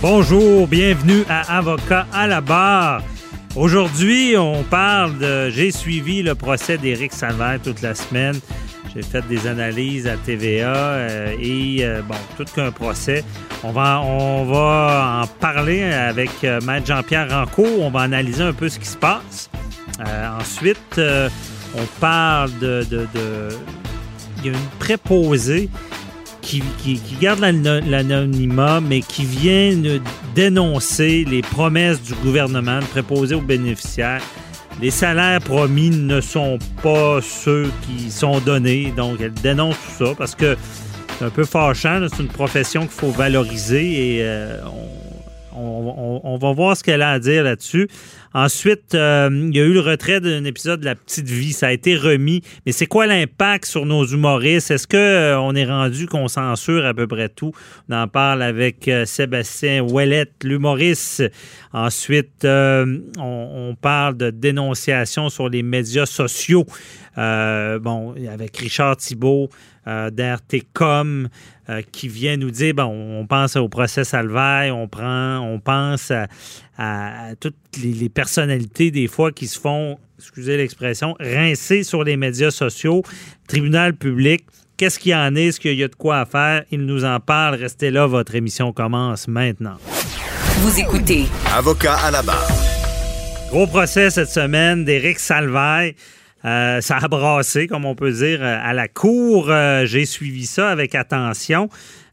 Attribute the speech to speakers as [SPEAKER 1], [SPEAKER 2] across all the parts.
[SPEAKER 1] Bonjour, bienvenue à Avocat à la barre. Aujourd'hui, on parle de. J'ai suivi le procès d'Éric Salvaire toute la semaine. J'ai fait des analyses à TVA euh, et, euh, bon, tout qu'un procès. On va, en parler avec euh, Maître Jean-Pierre Rancourt. On va analyser un peu ce qui se passe. ensuite, on parle de. Il y a une préposée qui, qui, garde l'anonymat, mais qui vient dénoncer les promesses du gouvernement de préposer aux bénéficiaires. Les salaires promis ne sont pas ceux qui sont donnés, donc elle dénonce tout ça parce que c'est un peu fâchant. C'est une profession qu'il faut valoriser et euh, on, va voir ce qu'elle a à dire là-dessus. Ensuite, euh, il y a eu le retrait d'un épisode de La Petite Vie. Ça a été remis. Mais c'est quoi l'impact sur nos humoristes? Est-ce qu'on euh, est rendu qu'on censure à peu près tout? On en parle avec euh, Sébastien Ouellette, l'humoriste. Ensuite, on, parle de dénonciation sur les médias sociaux. bon, avec Richard Thibault d'RTCOM. Euh, qui vient nous dire, bon, on pense au procès Salvaille, on prend, on pense à, toutes les, personnalités des fois qui se font, excusez l'expression, rincer sur les médias sociaux, tribunal public. Qu'est-ce qu'il y en est? Est-ce qu'il y a de quoi à faire? Il nous en parle. Restez là, votre émission commence maintenant.
[SPEAKER 2] Vous écoutez.
[SPEAKER 3] Avocat à la barre.
[SPEAKER 1] Gros procès cette semaine d'Éric Salvaille. Euh, ça a brassé, comme on peut dire, euh, à la cour. Euh, j'ai suivi ça avec attention.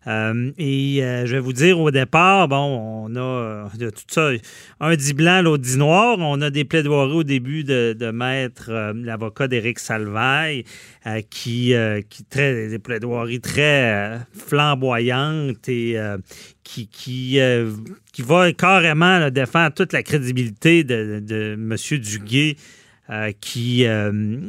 [SPEAKER 1] et je vais vous dire au départ, bon, on a tout ça, un dit blanc, l'autre dit noir. On a des plaidoiries au début de, maître l'avocat d'Éric Salvaille, qui, qui très, des plaidoiries très flamboyantes et qui, qui, qui va carrément défendre toute la crédibilité de, de M. Duguay euh, qui, euh,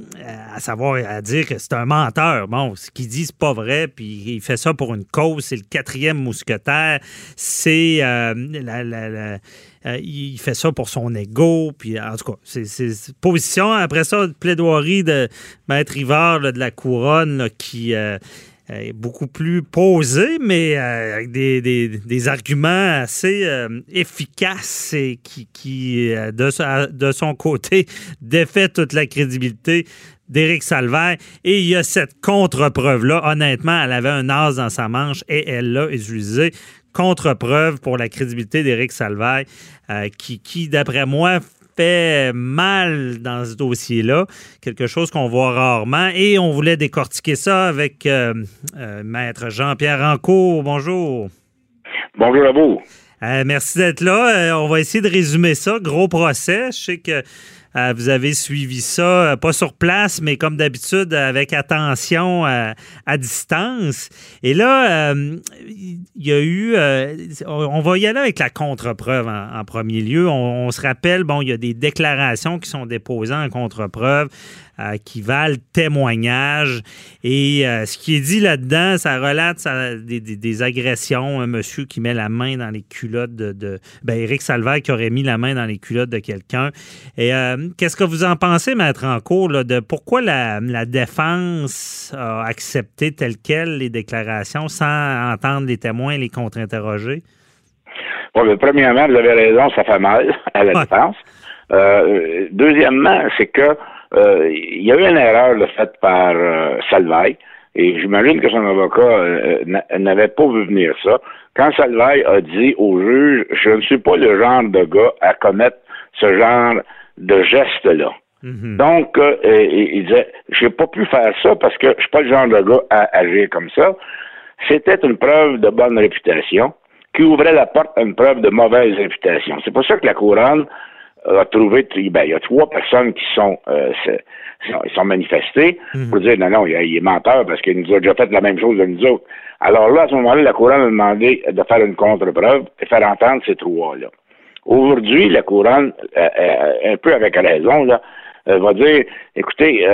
[SPEAKER 1] à savoir, à dire que c'est un menteur. Bon, ce qu'il dit, c'est pas vrai, puis il fait ça pour une cause. C'est le quatrième mousquetaire. C'est euh, il fait ça pour son ego. Puis, en tout cas, c'est position. Après ça, plaidoirie de Maître Rivard de la Couronne qui euh, beaucoup plus posé, mais euh, avec des, des, arguments assez euh, efficaces et qui, qui de, de, son côté, défait toute la crédibilité d'Éric Salvaire. Et il y a cette contre-preuve-là. Honnêtement, elle avait un as dans sa manche et elle l'a utilisé. Contre-preuve pour la crédibilité d'Éric Salvaire, qui, qui d'après moi, fait mal dans ce dossier-là, quelque chose qu'on voit rarement. Et on voulait décortiquer ça avec euh, euh, Maître Jean-Pierre Rancourt. Bonjour.
[SPEAKER 4] Bonjour à vous.
[SPEAKER 1] Euh, merci d'être là. on va essayer de résumer ça. Gros procès. Je sais que euh, vous avez suivi ça, euh, pas sur place, mais comme d'habitude, avec attention euh, à, distance. Et là, il y a eu, on va y aller avec la contre-preuve en, premier lieu. On, se rappelle, bon, il y a des déclarations qui sont déposées en contre-preuve. Qui valent témoignage. Et ce qui est dit là-dedans, ça relate des, agressions. Un monsieur qui met la main dans les culottes de. ben, Éric Salvaire qui aurait mis la main dans les culottes de quelqu'un. Et qu'est-ce que vous en pensez, Maître là, de pourquoi la, défense a accepté tel quel les déclarations sans entendre les témoins et les contre-interroger?
[SPEAKER 4] Bon, premièrement, vous avez raison, ça fait mal à la défense. deuxièmement, c'est que euh, il y a eu une erreur faite par euh, Et j'imagine que son avocat euh, n'a- n'avait pas vu venir ça. Quand Salvaille a dit au juge, je ne suis pas le genre de gars à commettre ce genre de geste-là. Donc, euh, il disait, j'ai pas pu faire ça parce que je suis pas le genre de gars à agir comme ça. C'était une preuve de bonne réputation qui ouvrait la porte à une preuve de mauvaise réputation. C'est pour ça que la couronne a trouvé, ben, il y a trois personnes qui sont, euh, sont, sont manifestées pour dire non, non, il, il est menteur parce qu'il nous a déjà fait la même chose de nous autres. Alors là, à ce moment-là, la couronne a demandé de faire une contre-preuve et faire entendre ces trois-là. Aujourd'hui, la couronne, euh, euh, un peu avec raison, là, euh, va dire, écoutez,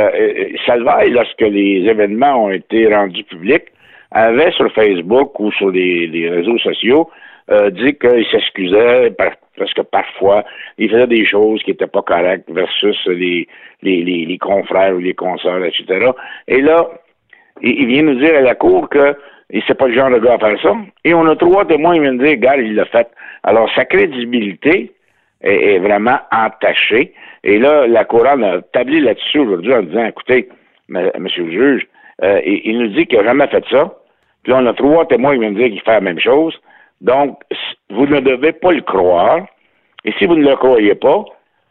[SPEAKER 4] Salvaille, lorsque les événements ont été rendus publics, avait sur Facebook ou sur les, les réseaux sociaux euh, dit qu'il s'excusait par- parce que parfois il faisait des choses qui n'étaient pas correctes versus les, les, les, les confrères ou les consoeurs, etc. Et là, il vient nous dire à la cour que il c'est pas le genre de gars à faire ça. Et on a trois témoins qui viennent dire, gars, il l'a fait. Alors, sa crédibilité est, vraiment entachée. Et là, la couronne a tablé là-dessus aujourd'hui en disant, écoutez, monsieur le juge, euh, il, nous dit qu'il n'a jamais fait ça. Puis on a trois témoins qui viennent dire qu'il fait la même chose. Donc, vous ne devez pas le croire. Et si vous ne le croyez pas,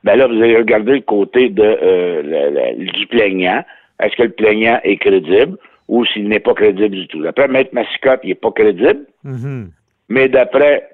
[SPEAKER 4] ben là, vous allez regarder le côté euh, du plaignant. Est-ce que le plaignant est crédible? Ou s'il n'est pas crédible du tout? D'après Maître Massicotte, il n'est pas crédible, mais d'après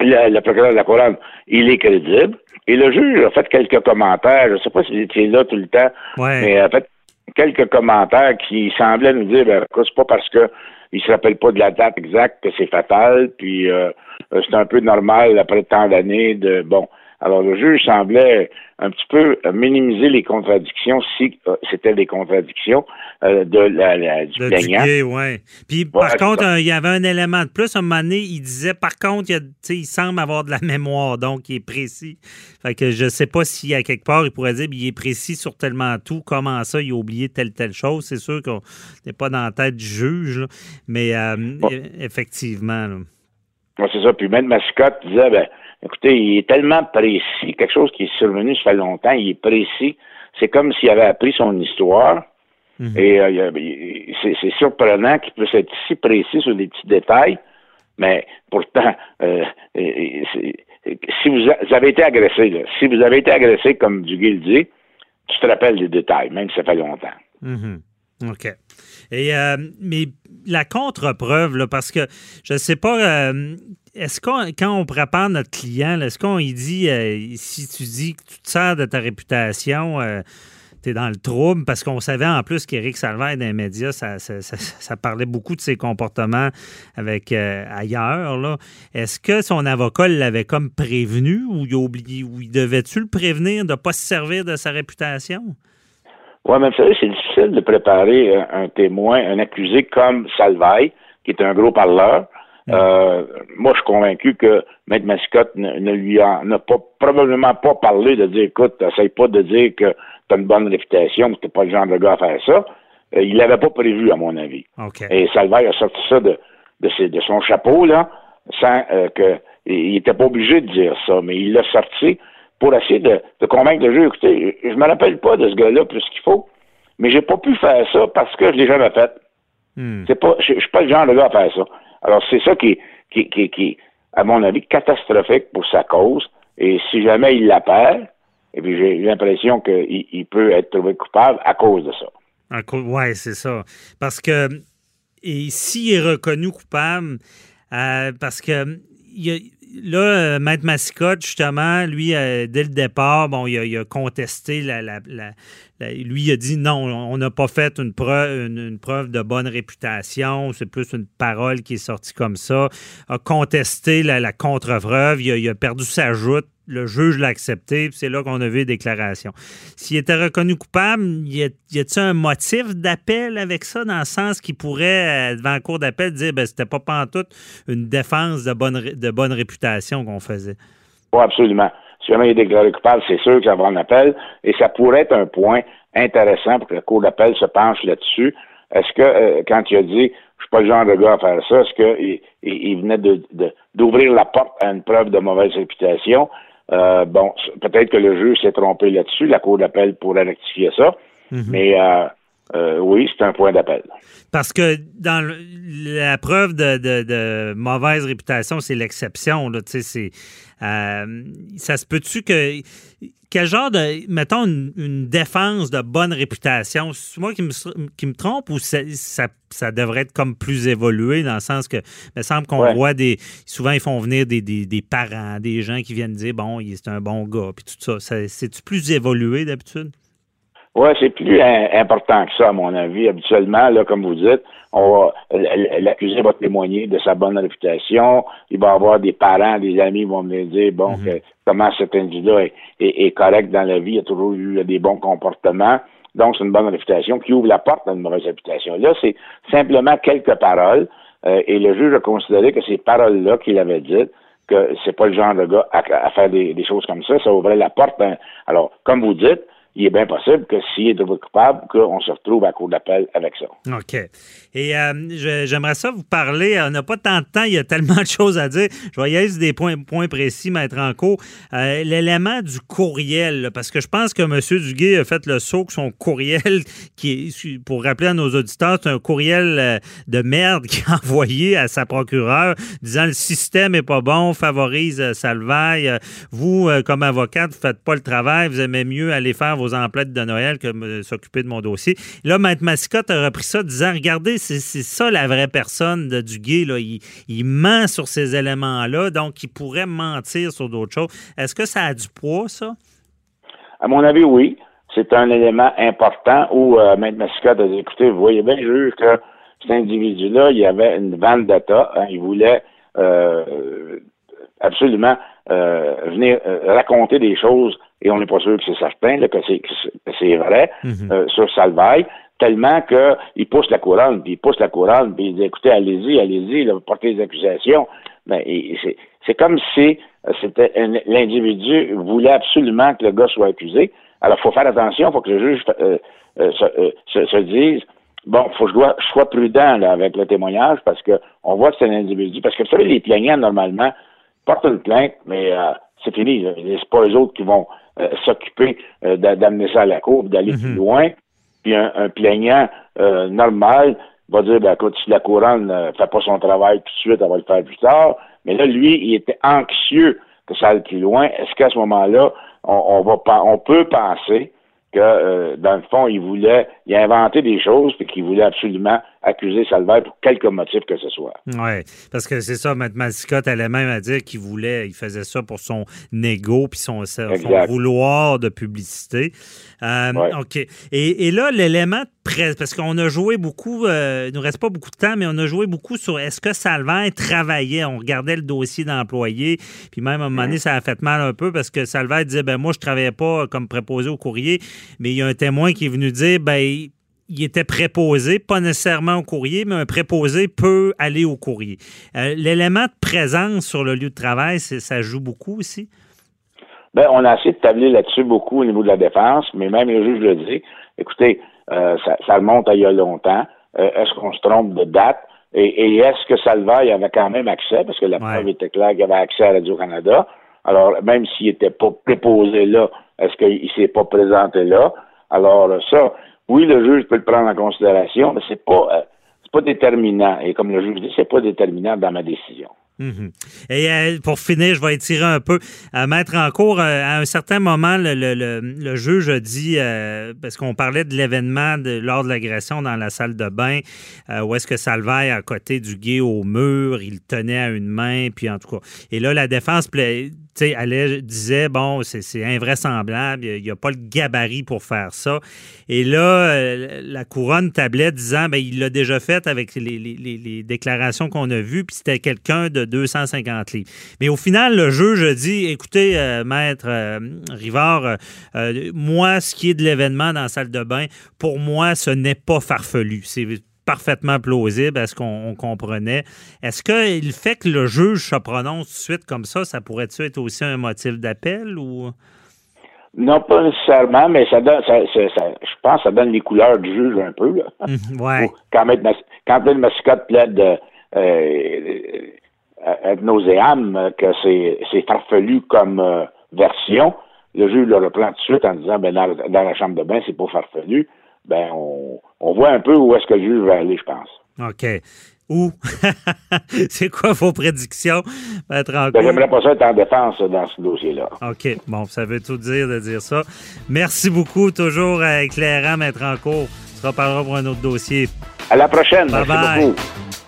[SPEAKER 4] le, le procureur de la couronne, il est crédible. Et le juge a fait quelques commentaires. Je ne sais pas si vous étiez là tout le temps,
[SPEAKER 1] Ouais.
[SPEAKER 4] mais a fait quelques commentaires qui semblaient nous dire ben, c'est pas parce que il se rappelle pas de la date exacte que c'est fatal, puis euh, euh, c'est un peu normal après tant d'années de bon. Alors le juge semblait un petit peu minimiser les contradictions si euh, c'était des contradictions euh, de la, la- du
[SPEAKER 1] De
[SPEAKER 4] plaignant.
[SPEAKER 1] Duguay, ouais. Puis, par contre, euh, il y avait un élément de plus. À un moment donné, il disait, par contre, il, y a- semble avoir de la mémoire, donc il est précis. Fait que je sais pas si à quelque part, il pourrait dire, il est précis sur tellement tout. Comment ça, il a oublié telle, telle chose? C'est sûr qu'on n'est pas dans la tête du juge, là. mais euh, e- effectivement. là.
[SPEAKER 4] C'est ça. Puis même Mascotte disait, ben, écoutez, il est tellement précis, quelque chose qui est survenu, ça fait longtemps, il est précis. C'est comme s'il avait appris son histoire. Et euh, c'est surprenant qu'il puisse être si précis sur des petits détails, mais pourtant, euh, si vous, a- vous avez été agressé, là, si vous avez été agressé, comme Duguay le dit, tu te rappelles des détails, même si ça fait longtemps.
[SPEAKER 1] Mhm. OK. Et, euh, mais la contre-preuve, parce que je ne sais pas, euh, est-ce qu'on, quand on prépare notre client, est-ce qu'on lui dit, euh, si tu dis que tu te sers de ta réputation, tu es dans le trouble, parce qu'on savait en plus qu'Éric Salvaire, dans les médias, ça, parlait beaucoup de ses comportements avec ailleurs. Là. Est-ce que son avocat l'avait comme prévenu ou il oublié, ou il devait-tu le prévenir de ne pas se servir de sa réputation?
[SPEAKER 4] Oui, mais vous savez, c'est difficile de préparer un, un témoin, un accusé comme Salvaille, qui est un gros parleur. Euh, moi, je suis convaincu que Maître Mascotte ne, ne lui en n'a pas probablement pas parlé de dire écoute, essaye pas de dire que tu as une bonne réputation, que tu pas le genre de gars à faire ça. Euh, il l'avait pas prévu, à mon avis. Et Salvaille a sorti ça de, de, ses- de son chapeau, là, sans euh, que. Il n'était pas obligé de dire ça, mais il l'a sorti pour essayer de, de convaincre le juge. Écoutez, je me rappelle pas de ce gars-là plus qu'il faut, mais j'ai pas pu faire ça parce que je l'ai jamais fait.
[SPEAKER 1] Hmm.
[SPEAKER 4] C'est pas, je, je suis pas le genre de gars à faire ça. Alors c'est ça qui, qui, qui, qui, à mon avis, catastrophique pour sa cause. Et si jamais il la perd, et puis j'ai l'impression qu'il il peut être trouvé coupable à cause de ça.
[SPEAKER 1] Oui, c'est ça. Parce que, s'il est reconnu coupable, euh, parce que il y a- là, euh, Maître Massicotte, justement, lui, euh, dès le départ, bon, il a, contesté la, Lui, il a dit non, on n'a pas fait une preuve, de bonne réputation, c'est plus une parole qui est sortie comme ça. A contesté la, contre-preuve, il a perdu sa joute. Le juge l'a accepté, c'est là qu'on a vu les déclarations. S'il était reconnu coupable, y a-t-il un motif d'appel avec ça, dans le sens qu'il pourrait, euh, devant la cour d'appel, dire ben c'était pas pantoute une défense de bonne, de bonne réputation qu'on faisait?
[SPEAKER 4] Oui, absolument. Si jamais il est déclaré coupable, c'est sûr que ça va en appel. Et ça pourrait être un point intéressant pour que la Cour d'appel se penche là-dessus. Est-ce que, euh, quand il a dit, je suis pas le genre de gars à faire ça, est-ce qu'il il, venait d'ouvrir la porte à une preuve de mauvaise réputation? Euh, bon, peut-être que le juge s'est trompé là-dessus. La Cour d'appel pourrait rectifier ça. Mais euh, euh, oui, c'est un point d'appel.
[SPEAKER 1] Parce que dans le- la preuve de, de- de mauvaise réputation, c'est l'exception. Euh, ça se peut-tu que. Quel genre de. Mettons une, une défense de bonne réputation, c'est moi qui me, qui me trompe ou ça, ça, ça devrait être comme plus évolué dans le sens que. Il me semble qu'on
[SPEAKER 4] Ouais.
[SPEAKER 1] voit des. Souvent, ils font venir des, des, des parents, des gens qui viennent dire bon, il- c'est un bon gars, puis tout ça. ça c'est-tu plus évolué d'habitude?
[SPEAKER 4] Oui, c'est plus im- important que ça, à mon avis. Habituellement, là, comme vous dites, on va l'accusé va témoigner de sa bonne réputation. Il va avoir des parents, des amis qui vont venir dire bon que- comment cet individu est, est- est correct dans la vie, il a toujours eu des bons comportements. Donc, c'est une bonne réputation qui ouvre la porte à une mauvaise réputation. Là, c'est simplement quelques paroles. euh, et le juge a considéré que ces paroles-là qu'il avait dites, que c'est pas le genre de gars à, à faire des, des choses comme ça, ça ouvrait la porte. alors, comme vous dites, il est bien possible que s'il est trouvé coupable, qu'on se retrouve à cour d'appel avec ça.
[SPEAKER 1] OK. Et euh, j'aimerais ça vous parler. On n'a pas tant de temps, il y a tellement de choses à dire. Je vais y aller des points, points précis, mettre en cours. Euh, L'élément du courriel, parce que je pense que M. Duguay a fait le saut que son courriel, qui pour rappeler à nos auditeurs, c'est un courriel euh, de merde qu'il a envoyé à sa procureure disant le système est pas bon, favorise euh, Salvaille. Euh, Vous, euh, comme avocate, vous faites pas le travail, vous aimez mieux aller faire vos emplettes de Noël que s'occuper de mon dossier. Là, Maître Mascotte a repris ça disant Regardez, c'est ça la vraie personne de Duguay. Là. Il, ment sur ces éléments-là, donc il pourrait mentir sur d'autres choses. Est-ce que ça a du poids, ça?
[SPEAKER 4] À mon avis, oui. C'est un élément important où euh, Maître Mascotte a dit, écoutez, vous voyez bien, juge, que cet individu-là, il avait une vendetta. Hein, il voulait euh, absolument euh, venir raconter des choses, et on n'est pas sûr que c'est certain, là, que c'est vrai, euh, sur Salvaille, tellement qu'il pousse la couronne, puis il pousse la couronne, puis il dit, écoutez, allez-y, allez-y, portez des accusations. Mais c'est- comme si euh, c'était l'individu voulait absolument que le gars soit accusé. Alors, il faut faire attention, il faut que le juge euh, euh, se, se- se dise Bon, faut que je, dois, je sois prudent là, avec le témoignage parce que on voit que c'est un individu. Parce que vous savez, les plaignants, normalement, portent une plainte, mais c'est fini. C'est pas eux autres qui vont s'occuper euh, d'a- d'amener ça à la cour, d'aller plus loin. Puis un, un plaignant euh, normal va dire, ben, écoute, si la couronne ne fait pas son travail tout de suite, elle va le faire plus tard. Mais là, lui, il était anxieux que ça aille plus loin. Est-ce qu'à ce moment-là, on, on va pas, on peut penser que, euh, dans le fond, il voulait, il a inventé des choses, puis qu'il voulait absolument accuser Salvaire pour quelque motif que ce soit.
[SPEAKER 1] Oui, parce que c'est ça, Maître Mascotte allait même à dire qu'il voulait, il faisait ça pour son ego puis son, vouloir de publicité. Euh,
[SPEAKER 4] Ouais.
[SPEAKER 1] OK. Et, et là, l'élément de presse, parce qu'on a joué beaucoup, euh, il nous reste pas beaucoup de temps, mais on a joué beaucoup sur est-ce que Salvaire travaillait? On regardait le dossier d'employé, puis même à un moment donné, ça a fait mal un peu parce que Salvaire disait, ben moi, je travaillais pas comme préposé au courrier, mais il y a un témoin qui est venu dire, ben il était préposé, pas nécessairement au courrier, mais un préposé peut aller au courrier. Euh, L'élément de présence sur le lieu de travail, ça joue beaucoup aussi?
[SPEAKER 4] Ben, on a essayé de tabler là-dessus beaucoup au niveau de la défense, mais même le juge le dit. Écoutez, euh, ça, ça remonte à il y a longtemps. Euh, est-ce qu'on se trompe de date? Et, et est-ce que Salvaille avait quand même accès? Parce que la
[SPEAKER 1] Ouais.
[SPEAKER 4] preuve était claire qu'il avait accès à Radio-Canada. Alors, même s'il n'était pas préposé là, est-ce qu'il ne s'est pas présenté là? Alors, ça, oui, le juge peut le prendre en considération, mais c'est pas, euh, pas déterminant. Et comme le juge dit, c'est pas déterminant dans ma décision.
[SPEAKER 1] Mhm. Et euh, pour finir, je vais étirer un peu. À mettre en cours, euh, à un certain moment, le, le- le- juge a dit, euh, parce qu'on parlait de l'événement lors de l'agression dans la salle de bain, euh, où est-ce que Salvaille, à côté du gay au mur, il tenait à une main, puis en tout cas. Et là, la défense allait, disait, bon, c'est invraisemblable, il n'y a, pas le gabarit pour faire ça. Et là, euh, la couronne tablait disant, ben, il l'a déjà fait avec les- les- les déclarations qu'on a vues, puis c'était quelqu'un de 250 livres. Mais au final, le juge a dit, écoutez, euh, maître euh, Rivard, euh, moi, ce qui est de l'événement dans la salle de bain, pour moi, ce n'est pas farfelu. C'est parfaitement plausible à ce qu'on on comprenait? Est-ce que le fait que le juge se prononce tout de suite comme ça, ça pourrait-tu être aussi un motif d'appel ou...
[SPEAKER 4] Non, pas nécessairement, mais ça donne, ça, ça- ça- je pense que ça donne les couleurs du juge un peu. Là.
[SPEAKER 1] Mhm, ouais.
[SPEAKER 4] Ou Quand Mas- quand Maître Mascotte plaide euh, ad nauseam euh, que c'est farfelu comme euh, version, le juge le reprend tout de suite en disant ben dans, dans la chambre de bain, c'est pas farfelu. Ben on on voit un peu où est-ce que le juge va aller, je pense.
[SPEAKER 1] OK. Où? c'est quoi vos prédictions, Maître
[SPEAKER 4] Ben? J'aimerais pas ça être en défense dans ce dossier-là.
[SPEAKER 1] OK. Bon, ça veut tout dire de dire ça. Merci beaucoup. Toujours euh, éclairant, Maître Rancourt. On se reparlera pour un autre dossier.
[SPEAKER 4] À la prochaine.
[SPEAKER 1] Bye
[SPEAKER 4] Merci
[SPEAKER 1] bye.
[SPEAKER 4] beaucoup.